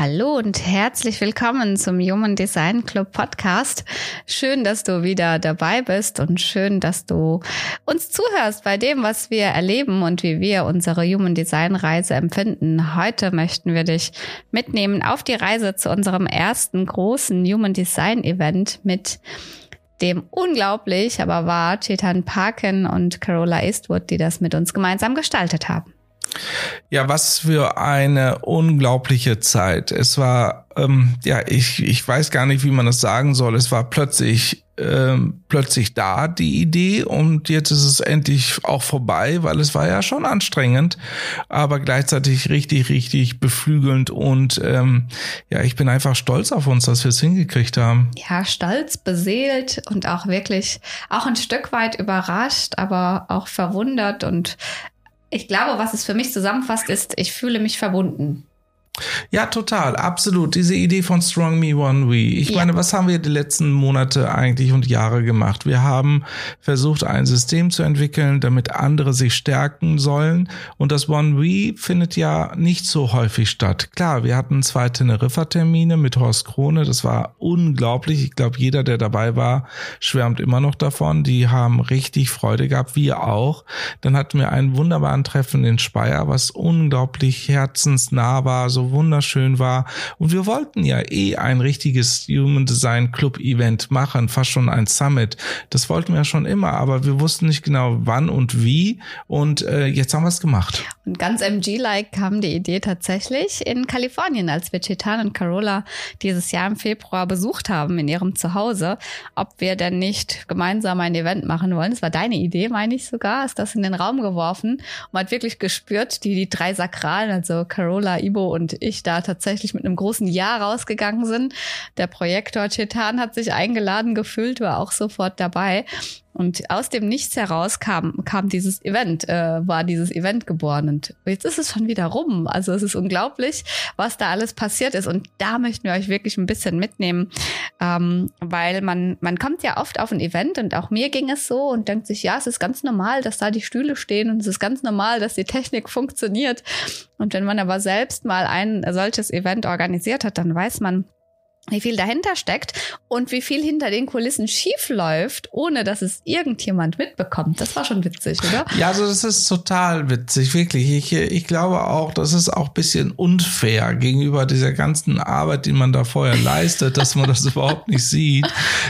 Hallo und herzlich willkommen zum Human Design Club Podcast. Schön, dass du wieder dabei bist und schön, dass du uns zuhörst bei dem, was wir erleben und wie wir unsere Human Design Reise empfinden. Heute möchten wir dich mitnehmen auf die Reise zu unserem ersten großen Human Design Event mit dem unglaublich, aber wahr Chetan Parkin und Carola Eastwood, die das mit uns gemeinsam gestaltet haben. Ja, was für eine unglaubliche Zeit. Es war, ähm, ja, ich, ich weiß gar nicht, wie man das sagen soll. Es war plötzlich, ähm, plötzlich da, die Idee, und jetzt ist es endlich auch vorbei, weil es war ja schon anstrengend, aber gleichzeitig richtig, richtig beflügelnd und ähm, ja, ich bin einfach stolz auf uns, dass wir es hingekriegt haben. Ja, stolz, beseelt und auch wirklich auch ein Stück weit überrascht, aber auch verwundert und ich glaube, was es für mich zusammenfasst, ist, ich fühle mich verbunden. Ja, total, absolut. Diese Idee von Strong Me One We. Ich ja. meine, was haben wir die letzten Monate eigentlich und Jahre gemacht? Wir haben versucht, ein System zu entwickeln, damit andere sich stärken sollen. Und das One We findet ja nicht so häufig statt. Klar, wir hatten zwei Teneriffa-Termine mit Horst Krone. Das war unglaublich. Ich glaube, jeder, der dabei war, schwärmt immer noch davon. Die haben richtig Freude gehabt, wir auch. Dann hatten wir einen wunderbaren Treffen in Speyer, was unglaublich herzensnah war, so wunderschön war. Und wir wollten ja eh ein richtiges Human Design Club Event machen, fast schon ein Summit. Das wollten wir ja schon immer, aber wir wussten nicht genau wann und wie. Und äh, jetzt haben wir es gemacht. Und ganz MG-like kam die Idee tatsächlich in Kalifornien, als wir Chetan und Carola dieses Jahr im Februar besucht haben in ihrem Zuhause, ob wir denn nicht gemeinsam ein Event machen wollen. Das war deine Idee, meine ich sogar, ist das in den Raum geworfen. Und man hat wirklich gespürt, die, die drei Sakralen, also Carola, Ibo und ich da tatsächlich mit einem großen Ja rausgegangen sind. Der Projektor Chetan hat sich eingeladen gefühlt, war auch sofort dabei. Und aus dem Nichts heraus kam, kam dieses Event, äh, war dieses Event geboren. Und jetzt ist es schon wieder rum. Also es ist unglaublich, was da alles passiert ist. Und da möchten wir euch wirklich ein bisschen mitnehmen, ähm, weil man, man kommt ja oft auf ein Event und auch mir ging es so und denkt sich, ja, es ist ganz normal, dass da die Stühle stehen und es ist ganz normal, dass die Technik funktioniert. Und wenn man aber selbst mal ein solches Event organisiert hat, dann weiß man, wie viel dahinter steckt und wie viel hinter den Kulissen schief läuft, ohne dass es irgendjemand mitbekommt. Das war schon witzig, oder? Ja, also das ist total witzig, wirklich. Ich, ich glaube auch, das ist auch bisschen unfair gegenüber dieser ganzen Arbeit, die man da vorher leistet, dass man das überhaupt nicht sieht.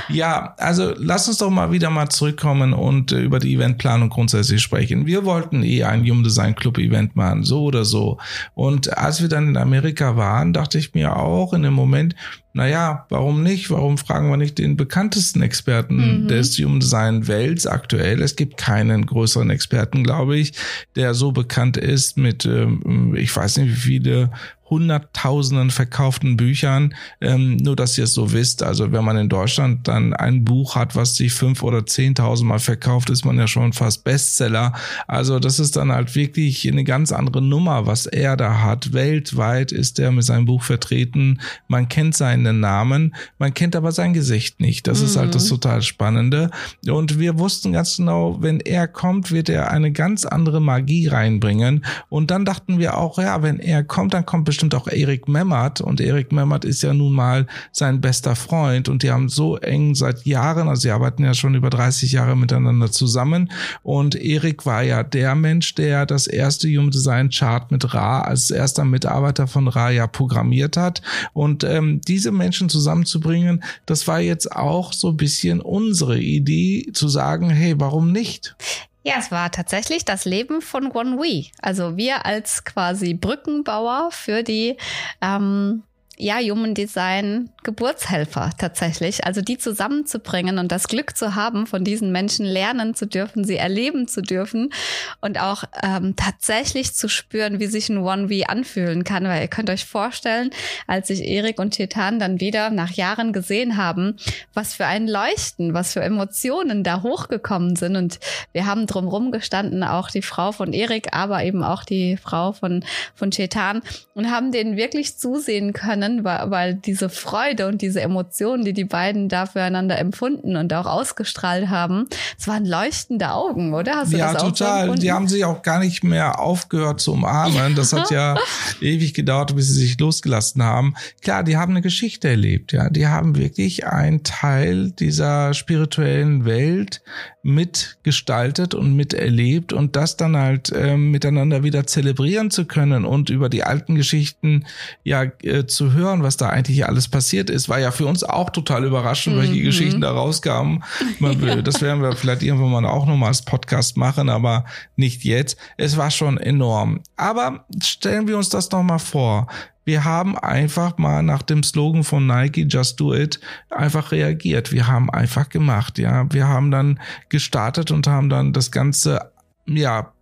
Ja, also lass uns doch mal wieder mal zurückkommen und über die Eventplanung grundsätzlich sprechen. Wir wollten eh ein Human Design Club Event machen, so oder so. Und als wir dann in Amerika waren, dachte ich mir auch in dem Moment, naja, warum nicht? Warum fragen wir nicht den bekanntesten Experten mhm. des Human Design Welts aktuell? Es gibt keinen größeren Experten, glaube ich, der so bekannt ist mit, ähm, ich weiß nicht, wie viele hunderttausenden verkauften Büchern. Ähm, nur, dass ihr es so wisst. Also wenn man in Deutschland dann ein Buch hat, was sich fünf oder zehntausend Mal verkauft, ist man ja schon fast Bestseller. Also das ist dann halt wirklich eine ganz andere Nummer, was er da hat. Weltweit ist er mit seinem Buch vertreten. Man kennt seinen Namen, man kennt aber sein Gesicht nicht. Das mhm. ist halt das mhm. total Spannende. Und wir wussten ganz genau, wenn er kommt, wird er eine ganz andere Magie reinbringen. Und dann dachten wir auch, ja, wenn er kommt, dann kommt bestimmt bestimmt auch Erik Memmert. Und Erik Memmert ist ja nun mal sein bester Freund. Und die haben so eng seit Jahren, also sie arbeiten ja schon über 30 Jahre miteinander zusammen. Und Erik war ja der Mensch, der das erste Human Design Chart mit Ra als erster Mitarbeiter von Ra ja programmiert hat. Und ähm, diese Menschen zusammenzubringen, das war jetzt auch so ein bisschen unsere Idee zu sagen, hey, warum nicht? Ja, es war tatsächlich das Leben von One We. Also wir als quasi Brückenbauer für die ähm, ja, Human Design Geburtshelfer tatsächlich. Also die zusammenzubringen und das Glück zu haben, von diesen Menschen lernen zu dürfen, sie erleben zu dürfen und auch ähm, tatsächlich zu spüren, wie sich ein One-V anfühlen kann. Weil ihr könnt euch vorstellen, als sich Erik und Titan dann wieder nach Jahren gesehen haben, was für ein Leuchten, was für Emotionen da hochgekommen sind. Und wir haben drumherum gestanden, auch die Frau von Erik, aber eben auch die Frau von, von Chetan und haben denen wirklich zusehen können, weil, weil diese Freude und diese Emotionen, die die beiden da füreinander empfunden und auch ausgestrahlt haben, es waren leuchtende Augen, oder? Hast du ja, das auch total. So die haben sich auch gar nicht mehr aufgehört zu umarmen. Das hat ja ewig gedauert, bis sie sich losgelassen haben. Klar, die haben eine Geschichte erlebt, ja. Die haben wirklich einen Teil dieser spirituellen Welt mitgestaltet und miterlebt und das dann halt äh, miteinander wieder zelebrieren zu können und über die alten Geschichten ja äh, zu hören, was da eigentlich alles passiert ist, war ja für uns auch total überraschend, mhm. welche Geschichten da rauskamen. Ja. Das werden wir vielleicht irgendwann mal auch nochmal als Podcast machen, aber nicht jetzt. Es war schon enorm. Aber stellen wir uns das nochmal vor wir haben einfach mal nach dem Slogan von Nike Just Do It einfach reagiert. Wir haben einfach gemacht, ja. Wir haben dann gestartet und haben dann das Ganze ja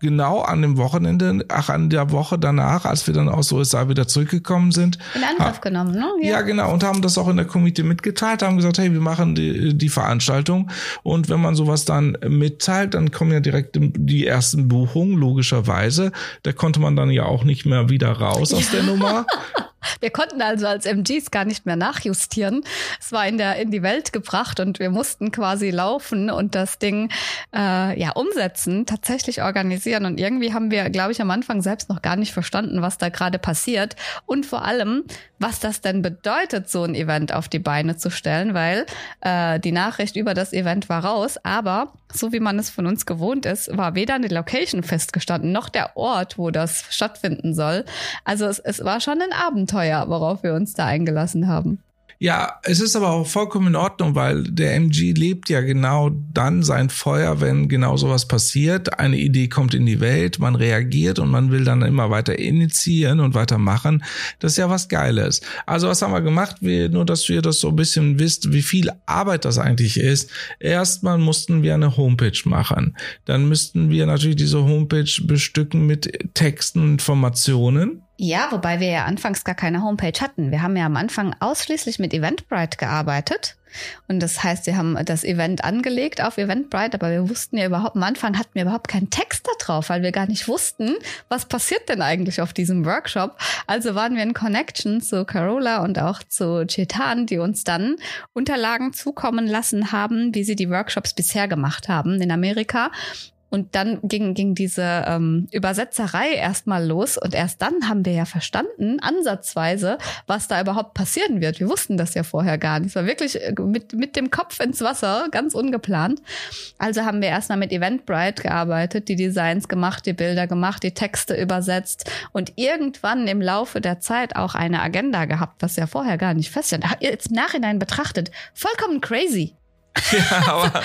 genau an dem Wochenende, ach, an der Woche danach, als wir dann aus USA wieder zurückgekommen sind. In Angriff genommen, ne? Ja. ja. genau. Und haben das auch in der Community mitgeteilt, haben gesagt, hey, wir machen die, die Veranstaltung. Und wenn man sowas dann mitteilt, dann kommen ja direkt die ersten Buchungen, logischerweise. Da konnte man dann ja auch nicht mehr wieder raus aus der Nummer. Wir konnten also als MGs gar nicht mehr nachjustieren. Es war in der in die Welt gebracht und wir mussten quasi laufen und das Ding äh, ja umsetzen, tatsächlich organisieren. Und irgendwie haben wir, glaube ich, am Anfang selbst noch gar nicht verstanden, was da gerade passiert und vor allem, was das denn bedeutet, so ein Event auf die Beine zu stellen, weil äh, die Nachricht über das Event war raus, aber so wie man es von uns gewohnt ist, war weder eine Location festgestanden noch der Ort, wo das stattfinden soll. Also es, es war schon ein Abenteuer, worauf wir uns da eingelassen haben. Ja, es ist aber auch vollkommen in Ordnung, weil der MG lebt ja genau dann sein Feuer, wenn genau sowas passiert. Eine Idee kommt in die Welt, man reagiert und man will dann immer weiter initiieren und weitermachen. Das ist ja was Geiles. Also was haben wir gemacht? Wir, nur, dass ihr das so ein bisschen wisst, wie viel Arbeit das eigentlich ist. Erstmal mussten wir eine Homepage machen. Dann müssten wir natürlich diese Homepage bestücken mit Texten, Informationen. Ja, wobei wir ja anfangs gar keine Homepage hatten. Wir haben ja am Anfang ausschließlich mit Eventbrite gearbeitet. Und das heißt, wir haben das Event angelegt auf Eventbrite, aber wir wussten ja überhaupt, am Anfang hatten wir überhaupt keinen Text da drauf, weil wir gar nicht wussten, was passiert denn eigentlich auf diesem Workshop. Also waren wir in Connection zu Carola und auch zu Chetan, die uns dann Unterlagen zukommen lassen haben, wie sie die Workshops bisher gemacht haben in Amerika. Und dann ging, ging diese ähm, Übersetzerei erstmal los und erst dann haben wir ja verstanden, ansatzweise, was da überhaupt passieren wird. Wir wussten das ja vorher gar nicht. Es war wirklich äh, mit, mit dem Kopf ins Wasser, ganz ungeplant. Also haben wir erstmal mit Eventbrite gearbeitet, die Designs gemacht, die Bilder gemacht, die Texte übersetzt und irgendwann im Laufe der Zeit auch eine Agenda gehabt, was ja vorher gar nicht feststand. Jetzt im Nachhinein betrachtet, vollkommen crazy. ja, aber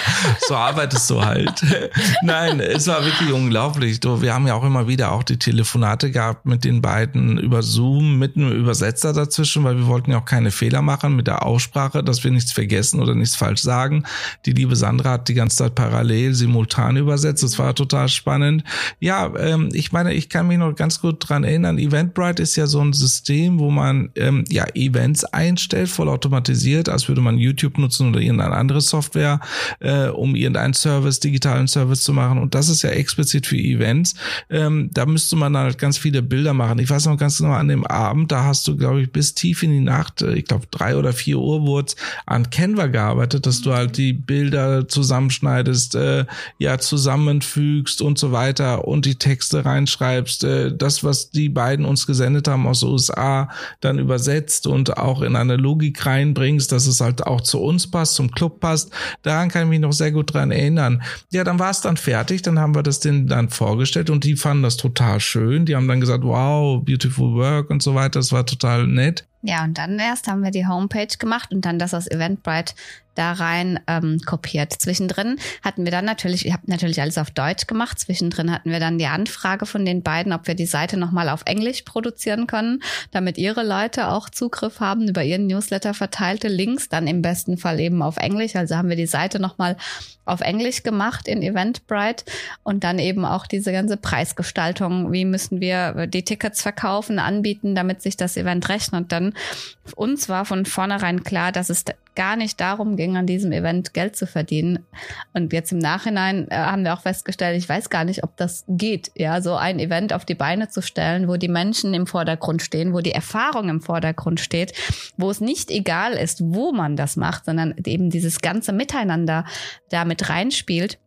so arbeitest du halt. Nein, es war wirklich unglaublich. Wir haben ja auch immer wieder auch die Telefonate gehabt mit den beiden über Zoom mit einem Übersetzer dazwischen, weil wir wollten ja auch keine Fehler machen mit der Aussprache, dass wir nichts vergessen oder nichts falsch sagen. Die liebe Sandra hat die ganze Zeit parallel simultan übersetzt. Das war total spannend. Ja, ähm, ich meine, ich kann mich noch ganz gut dran erinnern. Eventbrite ist ja so ein System, wo man ähm, ja Events einstellt, vollautomatisiert, als würde man YouTube nutzen oder irgendein anderes Software Software, äh, um irgendeinen Service, digitalen Service zu machen. Und das ist ja explizit für Events. Ähm, da müsste man halt ganz viele Bilder machen. Ich weiß noch ganz genau, an dem Abend, da hast du, glaube ich, bis tief in die Nacht, äh, ich glaube drei oder vier Uhr wurde an Canva gearbeitet, dass du halt die Bilder zusammenschneidest, äh, ja, zusammenfügst und so weiter und die Texte reinschreibst. Äh, das, was die beiden uns gesendet haben aus USA, dann übersetzt und auch in eine Logik reinbringst, dass es halt auch zu uns passt, zum Club passt. Daran kann ich mich noch sehr gut dran erinnern. Ja, dann war es dann fertig, dann haben wir das denen dann vorgestellt und die fanden das total schön. Die haben dann gesagt, wow, beautiful work und so weiter. Das war total nett. Ja, und dann erst haben wir die Homepage gemacht und dann das aus Eventbrite da rein ähm, kopiert. Zwischendrin hatten wir dann natürlich, ich habe natürlich alles auf Deutsch gemacht. Zwischendrin hatten wir dann die Anfrage von den beiden, ob wir die Seite nochmal auf Englisch produzieren können, damit ihre Leute auch Zugriff haben über ihren Newsletter verteilte Links, dann im besten Fall eben auf Englisch. Also haben wir die Seite nochmal auf Englisch gemacht in Eventbrite und dann eben auch diese ganze Preisgestaltung. Wie müssen wir die Tickets verkaufen, anbieten, damit sich das Event rechnet? Dann uns war von vornherein klar, dass es gar nicht darum ging, an diesem Event Geld zu verdienen. Und jetzt im Nachhinein äh, haben wir auch festgestellt, ich weiß gar nicht, ob das geht, ja, so ein Event auf die Beine zu stellen, wo die Menschen im Vordergrund stehen, wo die Erfahrung im Vordergrund steht, wo es nicht egal ist, wo man das macht, sondern eben dieses ganze Miteinander da mit reinspielt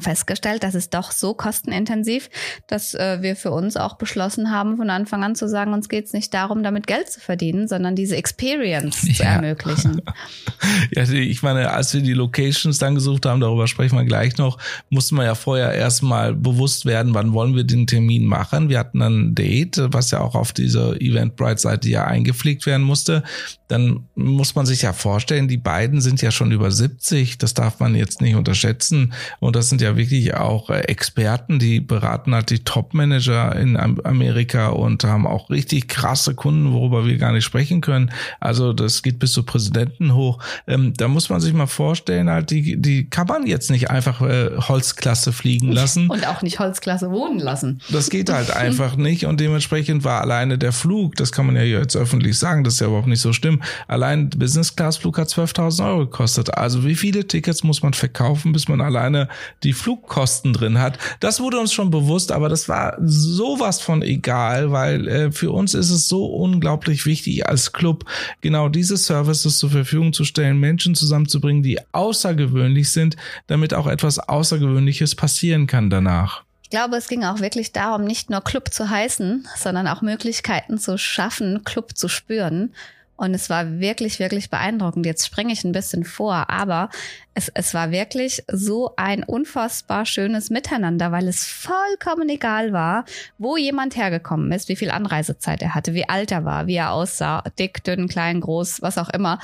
festgestellt, dass es doch so kostenintensiv, dass äh, wir für uns auch beschlossen haben, von Anfang an zu sagen, uns geht es nicht darum, damit Geld zu verdienen, sondern diese Experience ja. zu ermöglichen. ja, ich meine, als wir die Locations dann gesucht haben, darüber sprechen wir gleich noch, musste man ja vorher erstmal bewusst werden, wann wollen wir den Termin machen. Wir hatten dann ein Date, was ja auch auf dieser Eventbrite-Seite ja eingepflegt werden musste. Dann muss man sich ja vorstellen, die beiden sind ja schon über 70, das darf man jetzt nicht unterschätzen. Und das sind ja wirklich auch äh, Experten, die beraten halt die Top-Manager in Amerika und haben auch richtig krasse Kunden, worüber wir gar nicht sprechen können. Also das geht bis zu Präsidenten hoch. Ähm, da muss man sich mal vorstellen, halt, die, die kann man jetzt nicht einfach äh, Holzklasse fliegen lassen. Und auch nicht Holzklasse wohnen lassen. Das geht halt einfach nicht. Und dementsprechend war alleine der Flug, das kann man ja jetzt öffentlich sagen, das ist ja überhaupt nicht so schlimm. Allein Business Class Flug hat 12.000 Euro gekostet. Also wie viele Tickets muss man verkaufen, bis man alleine die Flugkosten drin hat. Das wurde uns schon bewusst, aber das war sowas von egal, weil äh, für uns ist es so unglaublich wichtig als Club genau diese Services zur Verfügung zu stellen, Menschen zusammenzubringen, die außergewöhnlich sind, damit auch etwas Außergewöhnliches passieren kann danach. Ich glaube, es ging auch wirklich darum, nicht nur Club zu heißen, sondern auch Möglichkeiten zu schaffen, Club zu spüren. Und es war wirklich, wirklich beeindruckend. Jetzt springe ich ein bisschen vor, aber es, es war wirklich so ein unfassbar schönes Miteinander, weil es vollkommen egal war, wo jemand hergekommen ist, wie viel Anreisezeit er hatte, wie alt er war, wie er aussah, dick, dünn, klein, groß, was auch immer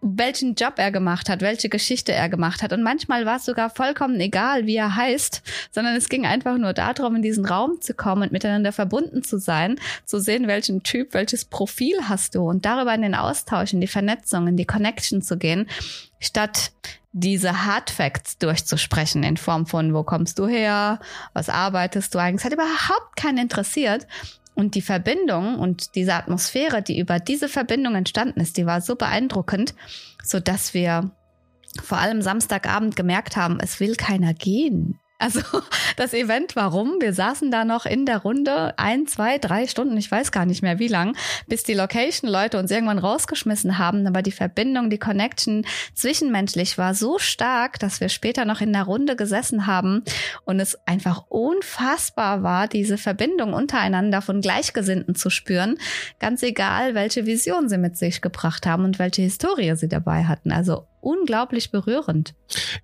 welchen Job er gemacht hat, welche Geschichte er gemacht hat. Und manchmal war es sogar vollkommen egal, wie er heißt, sondern es ging einfach nur darum, in diesen Raum zu kommen und miteinander verbunden zu sein, zu sehen, welchen Typ, welches Profil hast du und darüber in den Austausch, in die Vernetzung, in die Connection zu gehen, statt diese Hard Facts durchzusprechen in Form von, wo kommst du her, was arbeitest du eigentlich, das hat überhaupt keinen interessiert, und die Verbindung und diese Atmosphäre, die über diese Verbindung entstanden ist, die war so beeindruckend, so dass wir vor allem Samstagabend gemerkt haben, es will keiner gehen. Also das Event, warum? Wir saßen da noch in der Runde ein, zwei, drei Stunden, ich weiß gar nicht mehr wie lang, bis die Location-Leute uns irgendwann rausgeschmissen haben. Aber die Verbindung, die Connection zwischenmenschlich war so stark, dass wir später noch in der Runde gesessen haben und es einfach unfassbar war, diese Verbindung untereinander von Gleichgesinnten zu spüren. Ganz egal, welche Vision sie mit sich gebracht haben und welche Historie sie dabei hatten. Also unglaublich berührend.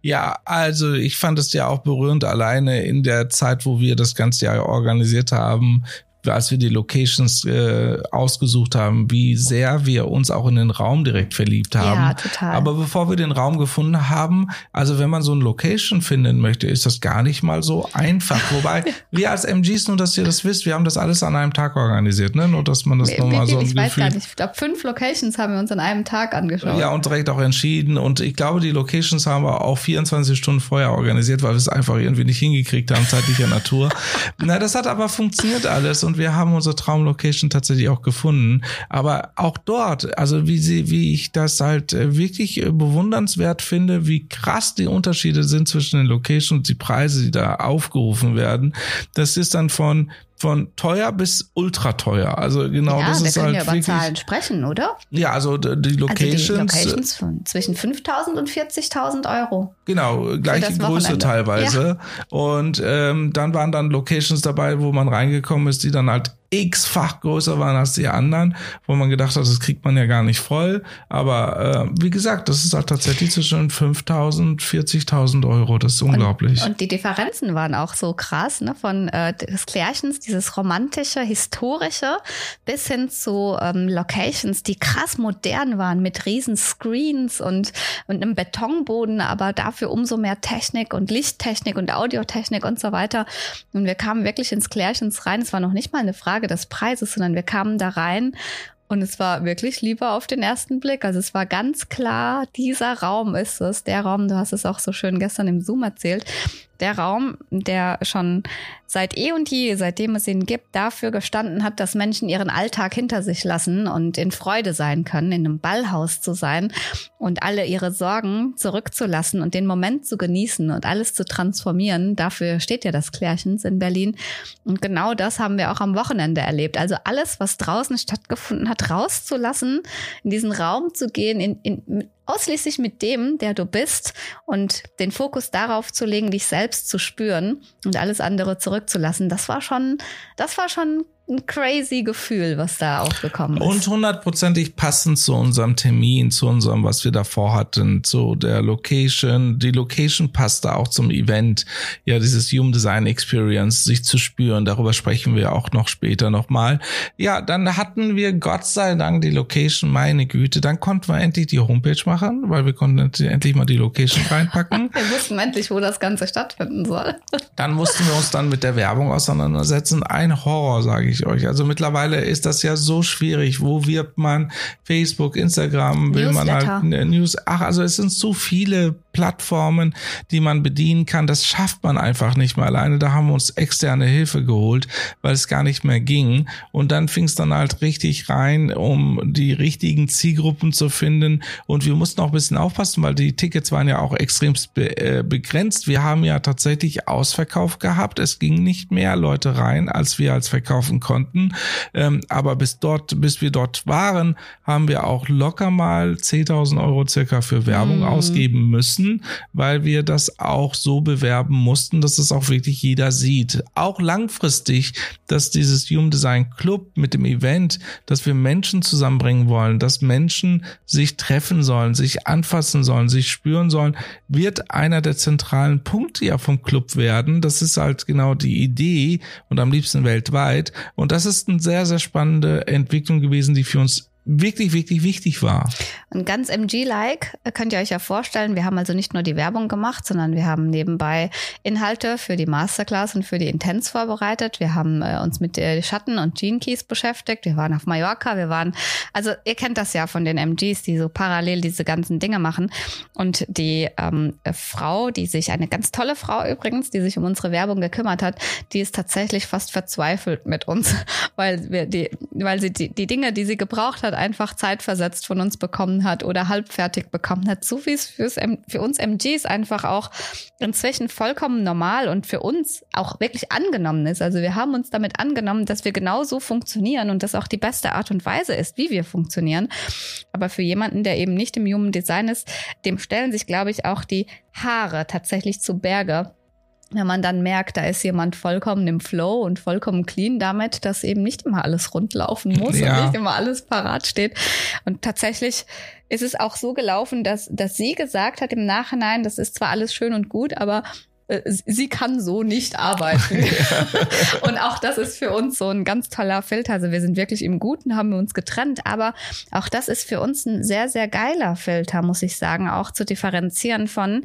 Ja, also ich fand es ja auch berührend alleine in der Zeit, wo wir das ganze Jahr organisiert haben, als wir die Locations äh, ausgesucht haben, wie sehr wir uns auch in den Raum direkt verliebt haben. Ja, total. Aber bevor wir den Raum gefunden haben, also wenn man so ein Location finden möchte, ist das gar nicht mal so einfach. Wobei wir als MGs, nur dass ihr das wisst, wir haben das alles an einem Tag organisiert, ne? Nur dass man das nochmal so. Ich weiß gar nicht, ich glaube, fünf Locations haben wir uns an einem Tag angeschaut. Ja, und direkt auch entschieden. Und ich glaube, die Locations haben wir auch 24 Stunden vorher organisiert, weil wir es einfach irgendwie nicht hingekriegt haben, zeitlicher Natur. Na, das hat aber funktioniert alles und und wir haben unsere Traumlocation tatsächlich auch gefunden. Aber auch dort, also wie sie, wie ich das halt äh, wirklich äh, bewundernswert finde, wie krass die Unterschiede sind zwischen den Locations und die Preise, die da aufgerufen werden. Das ist dann von von teuer bis ultra teuer. Also genau, ja, das ist halt. Wir können ja über wirklich, Zahlen sprechen, oder? Ja, also die Locations. Also die Locations von zwischen 5.000 und 40.000 Euro. Genau, gleiche Größe teilweise. Ja. Und ähm, dann waren dann Locations dabei, wo man reingekommen ist, die dann halt x-fach größer waren als die anderen, wo man gedacht hat, das kriegt man ja gar nicht voll. Aber äh, wie gesagt, das ist halt tatsächlich zwischen 5.000, 40.000 Euro. Das ist unglaublich. Und, und, die Differenzen waren auch so krass, ne? von äh, des Klärchens, dieses romantische, historische, bis hin zu ähm, Locations, die krass modern waren mit riesen Screens und, und einem Betonboden, aber dafür umso mehr Technik und Lichttechnik und Audiotechnik und so weiter. Und wir kamen wirklich ins Klärchens rein. Es war noch nicht mal eine Frage Frage des Preises, sondern wir kamen da rein und es war wirklich lieber auf den ersten Blick. Also es war ganz klar, dieser Raum ist es, der Raum, du hast es auch so schön gestern im Zoom erzählt, der Raum, der schon seit eh und je, seitdem es ihn gibt, dafür gestanden hat, dass Menschen ihren Alltag hinter sich lassen und in Freude sein können, in einem Ballhaus zu sein und alle ihre Sorgen zurückzulassen und den Moment zu genießen und alles zu transformieren. Dafür steht ja das Klärchens in Berlin. Und genau das haben wir auch am Wochenende erlebt. Also alles, was draußen stattgefunden hat, rauszulassen, in diesen Raum zu gehen, in, in, ausschließlich mit dem, der du bist und den Fokus darauf zu legen, dich selbst zu spüren und alles andere zurückzulassen, das war schon, das war schon ein crazy Gefühl, was da aufgekommen ist. Und hundertprozentig passend zu unserem Termin, zu unserem, was wir davor hatten, zu der Location. Die Location passte auch zum Event. Ja, dieses Human Design Experience, sich zu spüren. Darüber sprechen wir auch noch später nochmal. Ja, dann hatten wir Gott sei Dank die Location, meine Güte. Dann konnten wir endlich die Homepage machen, weil wir konnten endlich mal die Location reinpacken. wir wussten endlich, wo das Ganze stattfinden soll. dann mussten wir uns dann mit der Werbung auseinandersetzen. Ein Horror, sage ich ich euch. Also mittlerweile ist das ja so schwierig. Wo wirbt man? Facebook, Instagram, will Newsletter. man halt News. Ach, also es sind so viele Plattformen, die man bedienen kann. Das schafft man einfach nicht mehr alleine. Da haben wir uns externe Hilfe geholt, weil es gar nicht mehr ging. Und dann fing es dann halt richtig rein, um die richtigen Zielgruppen zu finden. Und wir mussten auch ein bisschen aufpassen, weil die Tickets waren ja auch extrem be äh, begrenzt. Wir haben ja tatsächlich Ausverkauf gehabt. Es ging nicht mehr Leute rein, als wir als verkaufen konnten. Ähm, aber bis dort, bis wir dort waren, haben wir auch locker mal 10.000 Euro circa für Werbung mhm. ausgeben müssen müssen, weil wir das auch so bewerben mussten, dass es auch wirklich jeder sieht. Auch langfristig, dass dieses Human Design Club mit dem Event, dass wir Menschen zusammenbringen wollen, dass Menschen sich treffen sollen, sich anfassen sollen, sich spüren sollen, wird einer der zentralen Punkte ja vom Club werden. Das ist halt genau die Idee und am liebsten weltweit. Und das ist eine sehr, sehr spannende Entwicklung gewesen, die für uns wirklich, wirklich wichtig war. Und ganz MG-like könnt ihr euch ja vorstellen, wir haben also nicht nur die Werbung gemacht, sondern wir haben nebenbei Inhalte für die Masterclass und für die Intense vorbereitet. Wir haben äh, uns mit der Schatten und Gene Keys beschäftigt. Wir waren auf Mallorca, wir waren, also ihr kennt das ja von den MGs, die so parallel diese ganzen Dinge machen. Und die ähm, Frau, die sich, eine ganz tolle Frau übrigens, die sich um unsere Werbung gekümmert hat, die ist tatsächlich fast verzweifelt mit uns, weil wir die, weil sie die, die Dinge, die sie gebraucht hat, einfach zeitversetzt von uns bekommen hat oder halbfertig bekommen hat. So wie es fürs, für uns MGs einfach auch inzwischen vollkommen normal und für uns auch wirklich angenommen ist. Also wir haben uns damit angenommen, dass wir genau so funktionieren und das auch die beste Art und Weise ist, wie wir funktionieren. Aber für jemanden, der eben nicht im Human Design ist, dem stellen sich, glaube ich, auch die Haare tatsächlich zu Berge wenn man dann merkt, da ist jemand vollkommen im Flow und vollkommen clean damit, dass eben nicht immer alles rundlaufen muss ja. und nicht immer alles parat steht. Und tatsächlich ist es auch so gelaufen, dass, dass sie gesagt hat im Nachhinein, das ist zwar alles schön und gut, aber äh, sie kann so nicht arbeiten. und auch das ist für uns so ein ganz toller Filter. Also wir sind wirklich im Guten, haben wir uns getrennt, aber auch das ist für uns ein sehr, sehr geiler Filter, muss ich sagen, auch zu differenzieren von,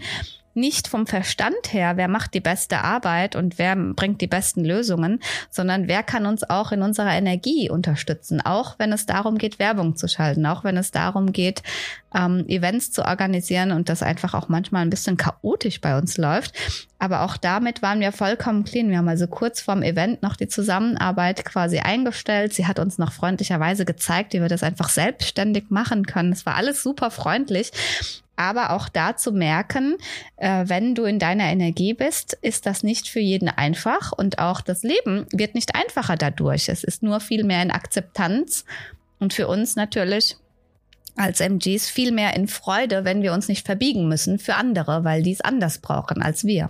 nicht vom Verstand her, wer macht die beste Arbeit und wer bringt die besten Lösungen, sondern wer kann uns auch in unserer Energie unterstützen, auch wenn es darum geht, Werbung zu schalten, auch wenn es darum geht, ähm, Events zu organisieren und das einfach auch manchmal ein bisschen chaotisch bei uns läuft. Aber auch damit waren wir vollkommen clean. Wir haben also kurz vorm Event noch die Zusammenarbeit quasi eingestellt. Sie hat uns noch freundlicherweise gezeigt, wie wir das einfach selbstständig machen können. Es war alles super freundlich aber auch da zu merken, äh, wenn du in deiner Energie bist, ist das nicht für jeden einfach und auch das Leben wird nicht einfacher dadurch. Es ist nur viel mehr in Akzeptanz und für uns natürlich als MGs viel mehr in Freude, wenn wir uns nicht verbiegen müssen für andere, weil die es anders brauchen als wir.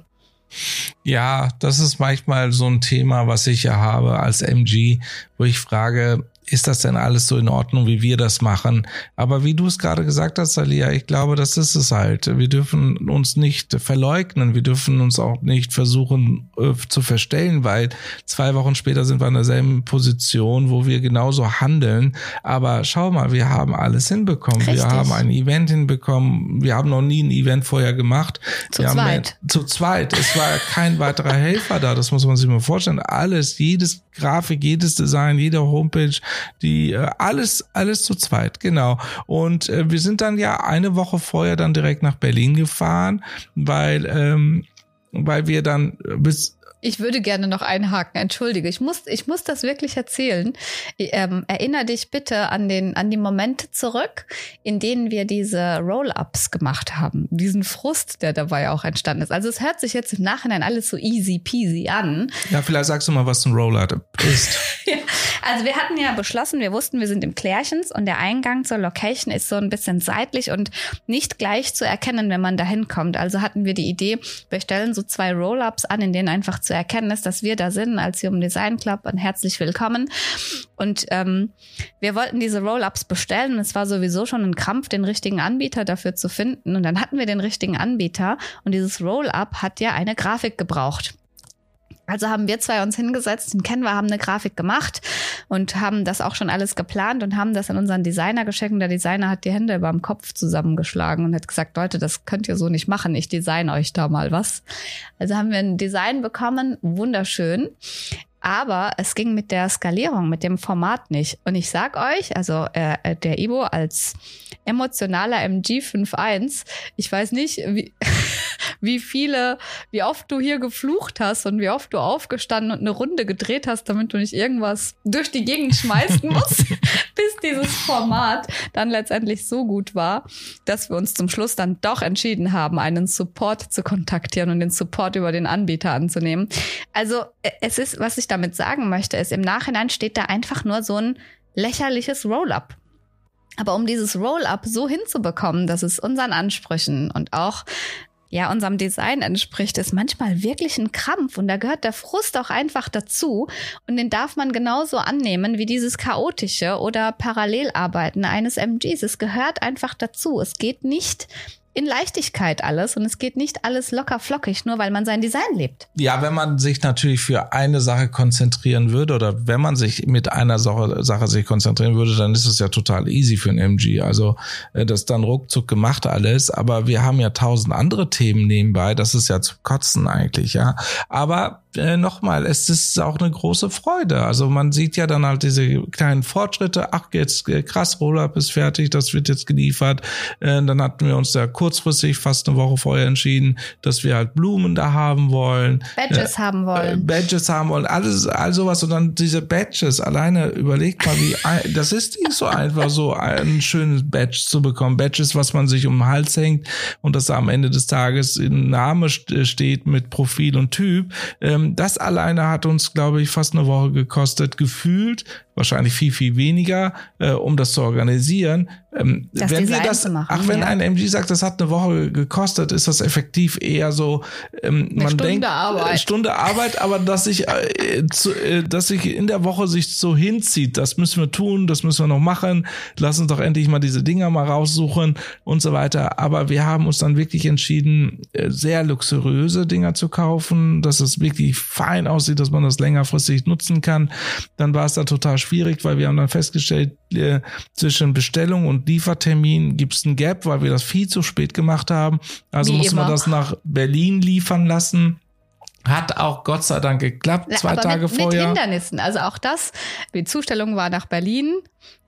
Ja, das ist manchmal so ein Thema, was ich ja habe als MG, wo ich frage, ist das denn alles so in Ordnung, wie wir das machen? Aber wie du es gerade gesagt hast, Salia, ich glaube, das ist es halt. Wir dürfen uns nicht verleugnen. Wir dürfen uns auch nicht versuchen äh, zu verstellen, weil zwei Wochen später sind wir in derselben Position, wo wir genauso handeln. Aber schau mal, wir haben alles hinbekommen. Richtig. Wir haben ein Event hinbekommen. Wir haben noch nie ein Event vorher gemacht. Zu wir zweit. Haben, zu zweit. Es war kein weiterer Helfer da. Das muss man sich mal vorstellen. Alles, jedes Grafik, jedes Design, jede Homepage, die äh, alles, alles zu zweit, genau. Und äh, wir sind dann ja eine Woche vorher dann direkt nach Berlin gefahren, weil, ähm, weil wir dann bis ich würde gerne noch einhaken, entschuldige. Ich muss, ich muss das wirklich erzählen. Ähm, erinnere dich bitte an, den, an die Momente zurück, in denen wir diese Roll-Ups gemacht haben. Diesen Frust, der dabei auch entstanden ist. Also es hört sich jetzt im Nachhinein alles so easy peasy an. Ja, vielleicht sagst du mal, was ein Roll-Up ist. also wir hatten ja beschlossen, wir wussten, wir sind im Klärchens und der Eingang zur Location ist so ein bisschen seitlich und nicht gleich zu erkennen, wenn man da hinkommt. Also hatten wir die Idee, wir stellen so zwei Roll-Ups an, in denen einfach zu erkennen ist, dass wir da sind als Human Design Club und herzlich willkommen. Und ähm, wir wollten diese Roll-Ups bestellen es war sowieso schon ein Krampf, den richtigen Anbieter dafür zu finden. Und dann hatten wir den richtigen Anbieter und dieses Roll-Up hat ja eine Grafik gebraucht. Also haben wir zwei uns hingesetzt, den kennen wir, haben eine Grafik gemacht und haben das auch schon alles geplant und haben das an unseren Designer geschickt. Und der Designer hat die Hände über dem Kopf zusammengeschlagen und hat gesagt, Leute, das könnt ihr so nicht machen. Ich design euch da mal was. Also haben wir ein Design bekommen, wunderschön. Aber es ging mit der Skalierung, mit dem Format nicht. Und ich sag euch, also äh, der Ibo als emotionaler MG 5.1, ich weiß nicht, wie, wie viele, wie oft du hier geflucht hast und wie oft du aufgestanden und eine Runde gedreht hast, damit du nicht irgendwas durch die Gegend schmeißen musst, bis dieses Format dann letztendlich so gut war, dass wir uns zum Schluss dann doch entschieden haben, einen Support zu kontaktieren und den Support über den Anbieter anzunehmen. Also äh, es ist, was ich damit sagen möchte, ist, im Nachhinein steht da einfach nur so ein lächerliches Roll-up. Aber um dieses Roll-up so hinzubekommen, dass es unseren Ansprüchen und auch ja, unserem Design entspricht, ist manchmal wirklich ein Krampf und da gehört der Frust auch einfach dazu und den darf man genauso annehmen wie dieses chaotische oder Parallelarbeiten eines MGs. Es gehört einfach dazu. Es geht nicht in Leichtigkeit alles und es geht nicht alles locker flockig, nur weil man sein Design lebt. Ja, wenn man sich natürlich für eine Sache konzentrieren würde oder wenn man sich mit einer Sache, Sache sich konzentrieren würde, dann ist es ja total easy für ein MG. Also äh, das dann ruckzuck gemacht alles, aber wir haben ja tausend andere Themen nebenbei, das ist ja zu kotzen eigentlich, ja. Aber äh, nochmal, es ist auch eine große Freude. Also man sieht ja dann halt diese kleinen Fortschritte. Ach, jetzt äh, krass, Roll-Up ist fertig, das wird jetzt geliefert. Äh, dann hatten wir uns da kurzfristig fast eine Woche vorher entschieden, dass wir halt Blumen da haben wollen. Badges äh, haben wollen. Badges haben wollen, alles, all sowas. Und dann diese Badges, alleine überlegt mal, wie, das ist nicht so einfach, so ein schönes Badge zu bekommen. Badges, was man sich um den Hals hängt und das am Ende des Tages in Name steht mit Profil und Typ. Ähm, das alleine hat uns, glaube ich, fast eine Woche gekostet, gefühlt wahrscheinlich viel, viel weniger, äh, um das zu organisieren. Ähm, das wenn Design wir das, machen, ach, wenn ja. ein MG sagt, das hat eine Woche gekostet, ist das effektiv eher so, ähm, man Stunde denkt, Arbeit. Stunde Arbeit, aber dass sich, äh, zu, äh, dass sich in der Woche sich so hinzieht, das müssen wir tun, das müssen wir noch machen, lass uns doch endlich mal diese Dinger mal raussuchen und so weiter. Aber wir haben uns dann wirklich entschieden, äh, sehr luxuriöse Dinger zu kaufen, dass es wirklich fein aussieht, dass man das längerfristig nutzen kann. Dann war es da total schwierig, weil wir haben dann festgestellt, äh, zwischen Bestellung und Liefertermin gibt es ein Gap, weil wir das viel zu spät gemacht haben. Also Wie mussten wir immer. das nach Berlin liefern lassen. Hat auch Gott sei Dank geklappt, zwei Aber Tage mit, vorher. Mit Hindernissen. Also auch das, die Zustellung war nach Berlin,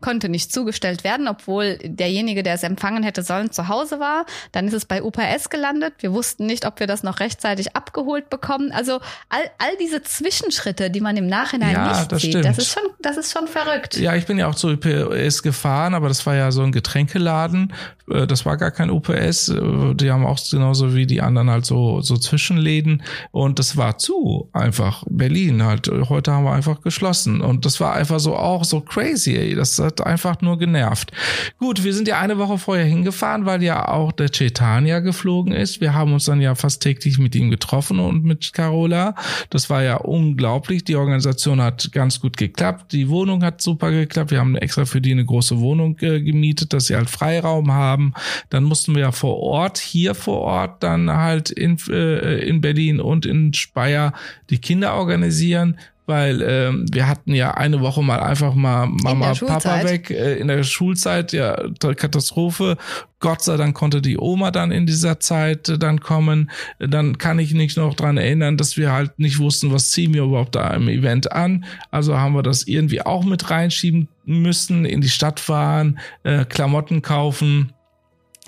konnte nicht zugestellt werden, obwohl derjenige, der es empfangen hätte sollen, zu Hause war. Dann ist es bei UPS gelandet. Wir wussten nicht, ob wir das noch rechtzeitig abgeholt bekommen. Also all, all diese Zwischenschritte, die man im Nachhinein Ja, nicht das sieht, stimmt. das ist schon, das ist schon verrückt. Ja, ich bin ja auch zu UPS gefahren, aber das war ja so ein Getränkeladen. Äh, Das war gar kein UPS. Äh, Die haben auch genauso wie die anderen halt so, so Zwischenläden. Und das war zu, einfach. Berlin halt. Heute haben wir einfach geschlossen. Und das war einfach so auch so crazy. Das hat einfach nur genervt. Gut, wir sind ja eine Woche vorher hingefahren, weil ja auch der Cetania geflogen ist. Wir haben uns dann ja fast täglich mit ihm getroffen und mit Carola. Das war ja unglaublich. Die Organisation hat ganz gut geklappt. Die Wohnung hat super geklappt. Wir haben extra für die eine große Wohnung äh, gemietet, dass sie halt Freiraum haben. Dann mussten wir ja vor Ort, hier vor Ort, dann halt in, äh, in Berlin und in Speyer die Kinder organisieren weil ähm, wir hatten ja eine Woche mal einfach mal Mama, Papa weg äh, in der Schulzeit, ja, Katastrophe. Gott sei Dank konnte die Oma dann in dieser Zeit äh, dann kommen. Dann kann ich nicht noch dran erinnern, dass wir halt nicht wussten, was ziehen wir überhaupt da im Event an. Also haben wir das irgendwie auch mit reinschieben müssen, in die Stadt fahren, äh, Klamotten kaufen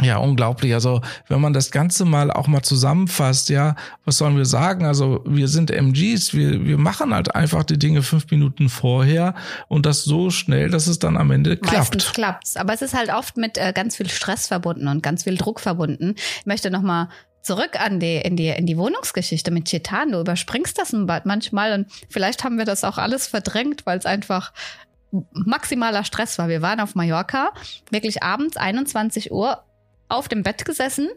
ja, unglaublich. Also, wenn man das Ganze mal auch mal zusammenfasst, ja, was sollen wir sagen? Also, wir sind MGs, wir, wir machen halt einfach die Dinge fünf Minuten vorher und das so schnell, dass es dann am Ende klappt. Meistens klappt's. Aber es ist halt oft mit äh, ganz viel Stress verbunden und ganz viel Druck verbunden. Ich möchte nochmal zurück an die, in die, in die Wohnungsgeschichte mit Chetan. Du überspringst das manchmal und vielleicht haben wir das auch alles verdrängt, weil es einfach maximaler Stress war. Wir waren auf Mallorca, wirklich abends 21 Uhr auf dem Bett gesessen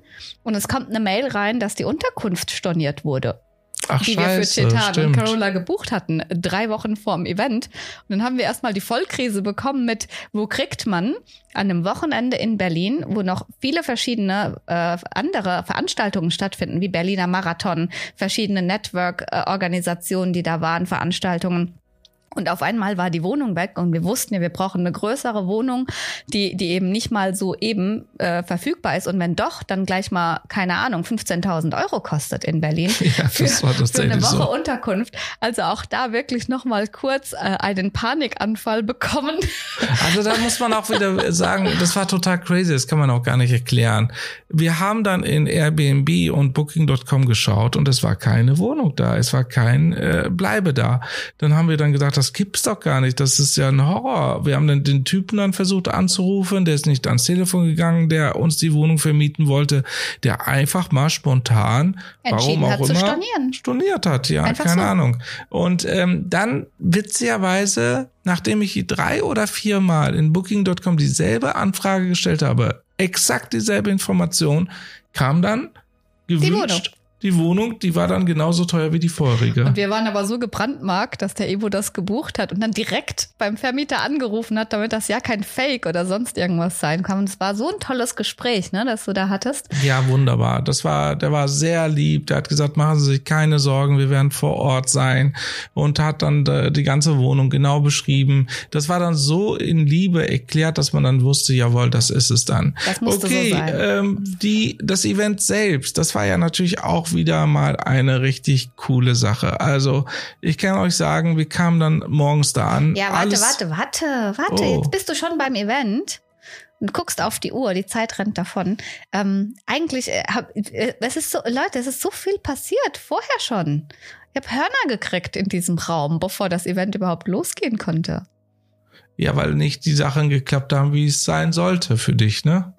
und es kommt eine Mail rein, dass die Unterkunft storniert wurde. Ach, die scheiße, wir für Chetan und Carola gebucht hatten, drei Wochen vor dem Event. Und dann haben wir erstmal die Vollkrise bekommen mit, wo kriegt man an einem Wochenende in Berlin, wo noch viele verschiedene äh, andere Veranstaltungen stattfinden, wie Berliner Marathon, verschiedene Network-Organisationen, die da waren, Veranstaltungen und auf einmal war die Wohnung weg und wir wussten ja, wir brauchen eine größere Wohnung, die, die eben nicht mal so eben äh, verfügbar ist. Und wenn doch, dann gleich mal, keine Ahnung, 15.000 Euro kostet in Berlin ja, für, das war für eine Woche so. Unterkunft. Also auch da wirklich noch mal kurz äh, einen Panikanfall bekommen. Also da muss man auch wieder sagen, das war total crazy, das kann man auch gar nicht erklären. Wir haben dann in Airbnb und Booking.com geschaut und es war keine Wohnung da, es war kein äh, Bleibe da. Dann haben wir dann gedacht, das gibt's doch gar nicht, das ist ja ein Horror. Wir haben dann den Typen dann versucht anzurufen, der ist nicht ans Telefon gegangen, der uns die Wohnung vermieten wollte, der einfach mal spontan, warum auch immer, stornieren. storniert hat, ja, einfach keine so. Ahnung. Und ähm, dann witzigerweise, nachdem ich drei oder vier Mal in Booking.com dieselbe Anfrage gestellt habe, exakt dieselbe Information, kam dann gewünscht die Wohnung, die war dann genauso teuer wie die vorherige. Und wir waren aber so gebrandmarkt, dass der Evo das gebucht hat und dann direkt beim Vermieter angerufen hat, damit das ja kein Fake oder sonst irgendwas sein kann. Und es war so ein tolles Gespräch, ne, das du da hattest. Ja, wunderbar. Das war, der war sehr lieb. Der hat gesagt, machen Sie sich keine Sorgen, wir werden vor Ort sein und hat dann die ganze Wohnung genau beschrieben. Das war dann so in Liebe erklärt, dass man dann wusste, jawohl, das ist es dann. Das musste okay, so sein. Ähm, die, das Event selbst, das war ja natürlich auch auch wieder mal eine richtig coole Sache. Also ich kann euch sagen, wir kamen dann morgens da an. Ja, warte, warte, warte, warte. Oh. Jetzt bist du schon beim Event und guckst auf die Uhr, die Zeit rennt davon. Ähm, eigentlich, äh, äh, es ist so, Leute, es ist so viel passiert vorher schon. Ich habe Hörner gekriegt in diesem Raum, bevor das Event überhaupt losgehen konnte. Ja, weil nicht die Sachen geklappt haben, wie es sein sollte für dich, ne?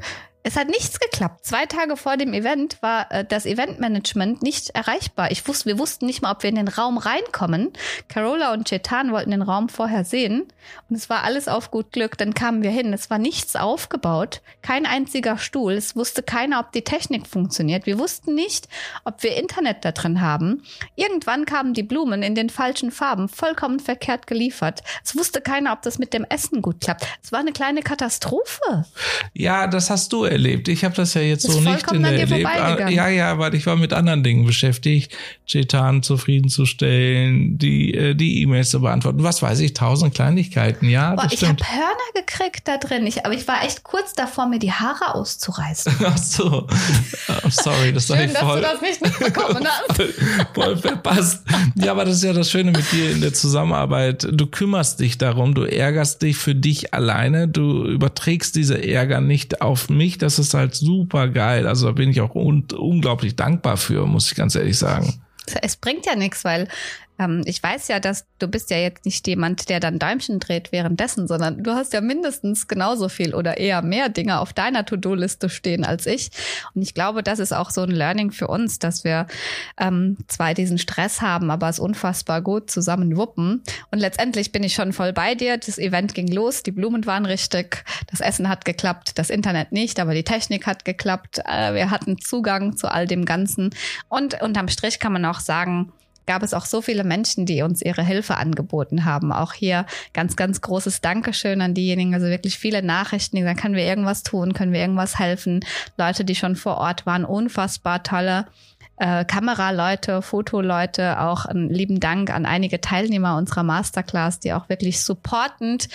Es hat nichts geklappt. Zwei Tage vor dem Event war äh, das Eventmanagement nicht erreichbar. Ich wusste, wir wussten nicht mal, ob wir in den Raum reinkommen. Carola und Chetan wollten den Raum vorher sehen und es war alles auf gut Glück. Dann kamen wir hin. Es war nichts aufgebaut, kein einziger Stuhl. Es wusste keiner, ob die Technik funktioniert. Wir wussten nicht, ob wir Internet da drin haben. Irgendwann kamen die Blumen in den falschen Farben, vollkommen verkehrt geliefert. Es wusste keiner, ob das mit dem Essen gut klappt. Es war eine kleine Katastrophe. Ja, das hast du erlebt. Ich habe das ja jetzt so nicht in der erlebt. Ah, ja, ja, weil ich war mit anderen Dingen beschäftigt, Chetan zufriedenzustellen, die äh, die E-Mails zu beantworten. Was weiß ich, tausend Kleinigkeiten. Ja, Boah, ich habe Hörner gekriegt da drin. Ich, aber ich war echt kurz davor, mir die Haare auszureißen. Ach so, oh, sorry, das Schön, ich voll. dass du das nicht mitbekommen hast. voll verpasst. Ja, aber das ist ja das Schöne mit dir in der Zusammenarbeit. Du kümmerst dich darum, du ärgerst dich für dich alleine, du überträgst diese Ärger nicht auf mich das ist halt super geil. Also da bin ich auch un unglaublich dankbar für, muss ich ganz ehrlich sagen. Es bringt ja nichts, weil ähm, ich weiß ja, dass du bist ja jetzt nicht jemand, der dann Däumchen dreht währenddessen, sondern du hast ja mindestens genauso viel oder eher mehr Dinge auf deiner To-Do-Liste stehen als ich. Und ich glaube, das ist auch so ein Learning für uns, dass wir ähm, zwar diesen Stress haben, aber es unfassbar gut zusammen wuppen. Und letztendlich bin ich schon voll bei dir. Das Event ging los, die Blumen waren richtig, das Essen hat geklappt, das Internet nicht, aber die Technik hat geklappt. Äh, wir hatten Zugang zu all dem Ganzen. Und unterm Strich kann man auch sagen, gab es auch so viele Menschen, die uns ihre Hilfe angeboten haben. Auch hier ganz, ganz großes Dankeschön an diejenigen. Also wirklich viele Nachrichten, die sagen, können wir irgendwas tun, können wir irgendwas helfen. Leute, die schon vor Ort waren, unfassbar tolle äh, Kameraleute, Fotoleute, auch einen lieben Dank an einige Teilnehmer unserer Masterclass, die auch wirklich supportend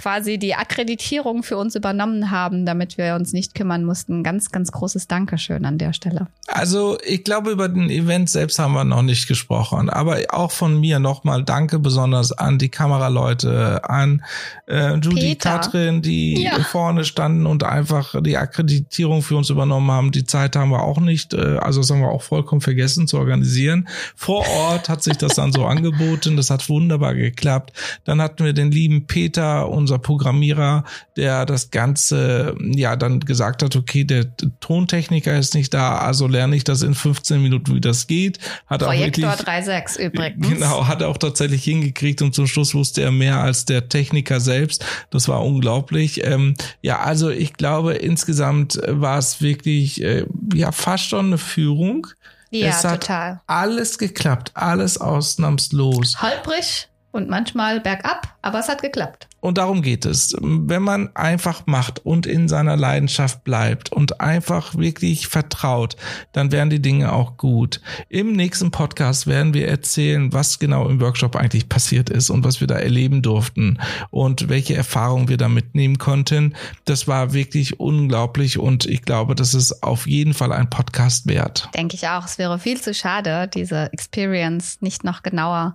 quasi die Akkreditierung für uns übernommen haben, damit wir uns nicht kümmern mussten. Ganz, ganz großes Dankeschön an der Stelle. Also ich glaube, über den Event selbst haben wir noch nicht gesprochen, aber auch von mir nochmal Danke besonders an die Kameraleute, an äh, Judy, Peter. Katrin, die ja. vorne standen und einfach die Akkreditierung für uns übernommen haben. Die Zeit haben wir auch nicht, äh, also das haben wir auch vollkommen vergessen zu organisieren. Vor Ort hat sich das dann so angeboten, das hat wunderbar geklappt. Dann hatten wir den lieben Peter, unser Programmierer, der das Ganze ja dann gesagt hat, okay, der Tontechniker ist nicht da, also lerne ich das in 15 Minuten, wie das geht. Hat Projektor 3.6 übrigens. Genau, hat er auch tatsächlich hingekriegt und zum Schluss wusste er mehr als der Techniker selbst. Das war unglaublich. Ähm, ja, also ich glaube, insgesamt war es wirklich äh, ja fast schon eine Führung. Ja, es hat total. Alles geklappt, alles ausnahmslos. Holprig und manchmal bergab, aber es hat geklappt. Und darum geht es. Wenn man einfach macht und in seiner Leidenschaft bleibt und einfach wirklich vertraut, dann werden die Dinge auch gut. Im nächsten Podcast werden wir erzählen, was genau im Workshop eigentlich passiert ist und was wir da erleben durften und welche Erfahrungen wir da mitnehmen konnten. Das war wirklich unglaublich und ich glaube, das ist auf jeden Fall ein Podcast wert. Denke ich auch. Es wäre viel zu schade, diese Experience nicht noch genauer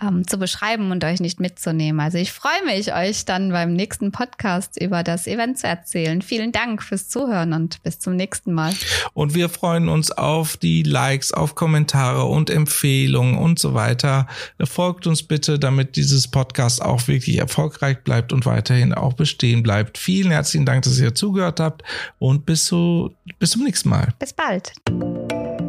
ähm, zu beschreiben und euch nicht mitzunehmen. Also ich freue mich, euch dann beim nächsten Podcast über das Event zu erzählen. Vielen Dank fürs Zuhören und bis zum nächsten Mal. Und wir freuen uns auf die Likes, auf Kommentare und Empfehlungen und so weiter. Folgt uns bitte, damit dieses Podcast auch wirklich erfolgreich bleibt und weiterhin auch bestehen bleibt. Vielen herzlichen Dank, dass ihr zugehört habt und bis, zu, bis zum nächsten Mal. Bis bald.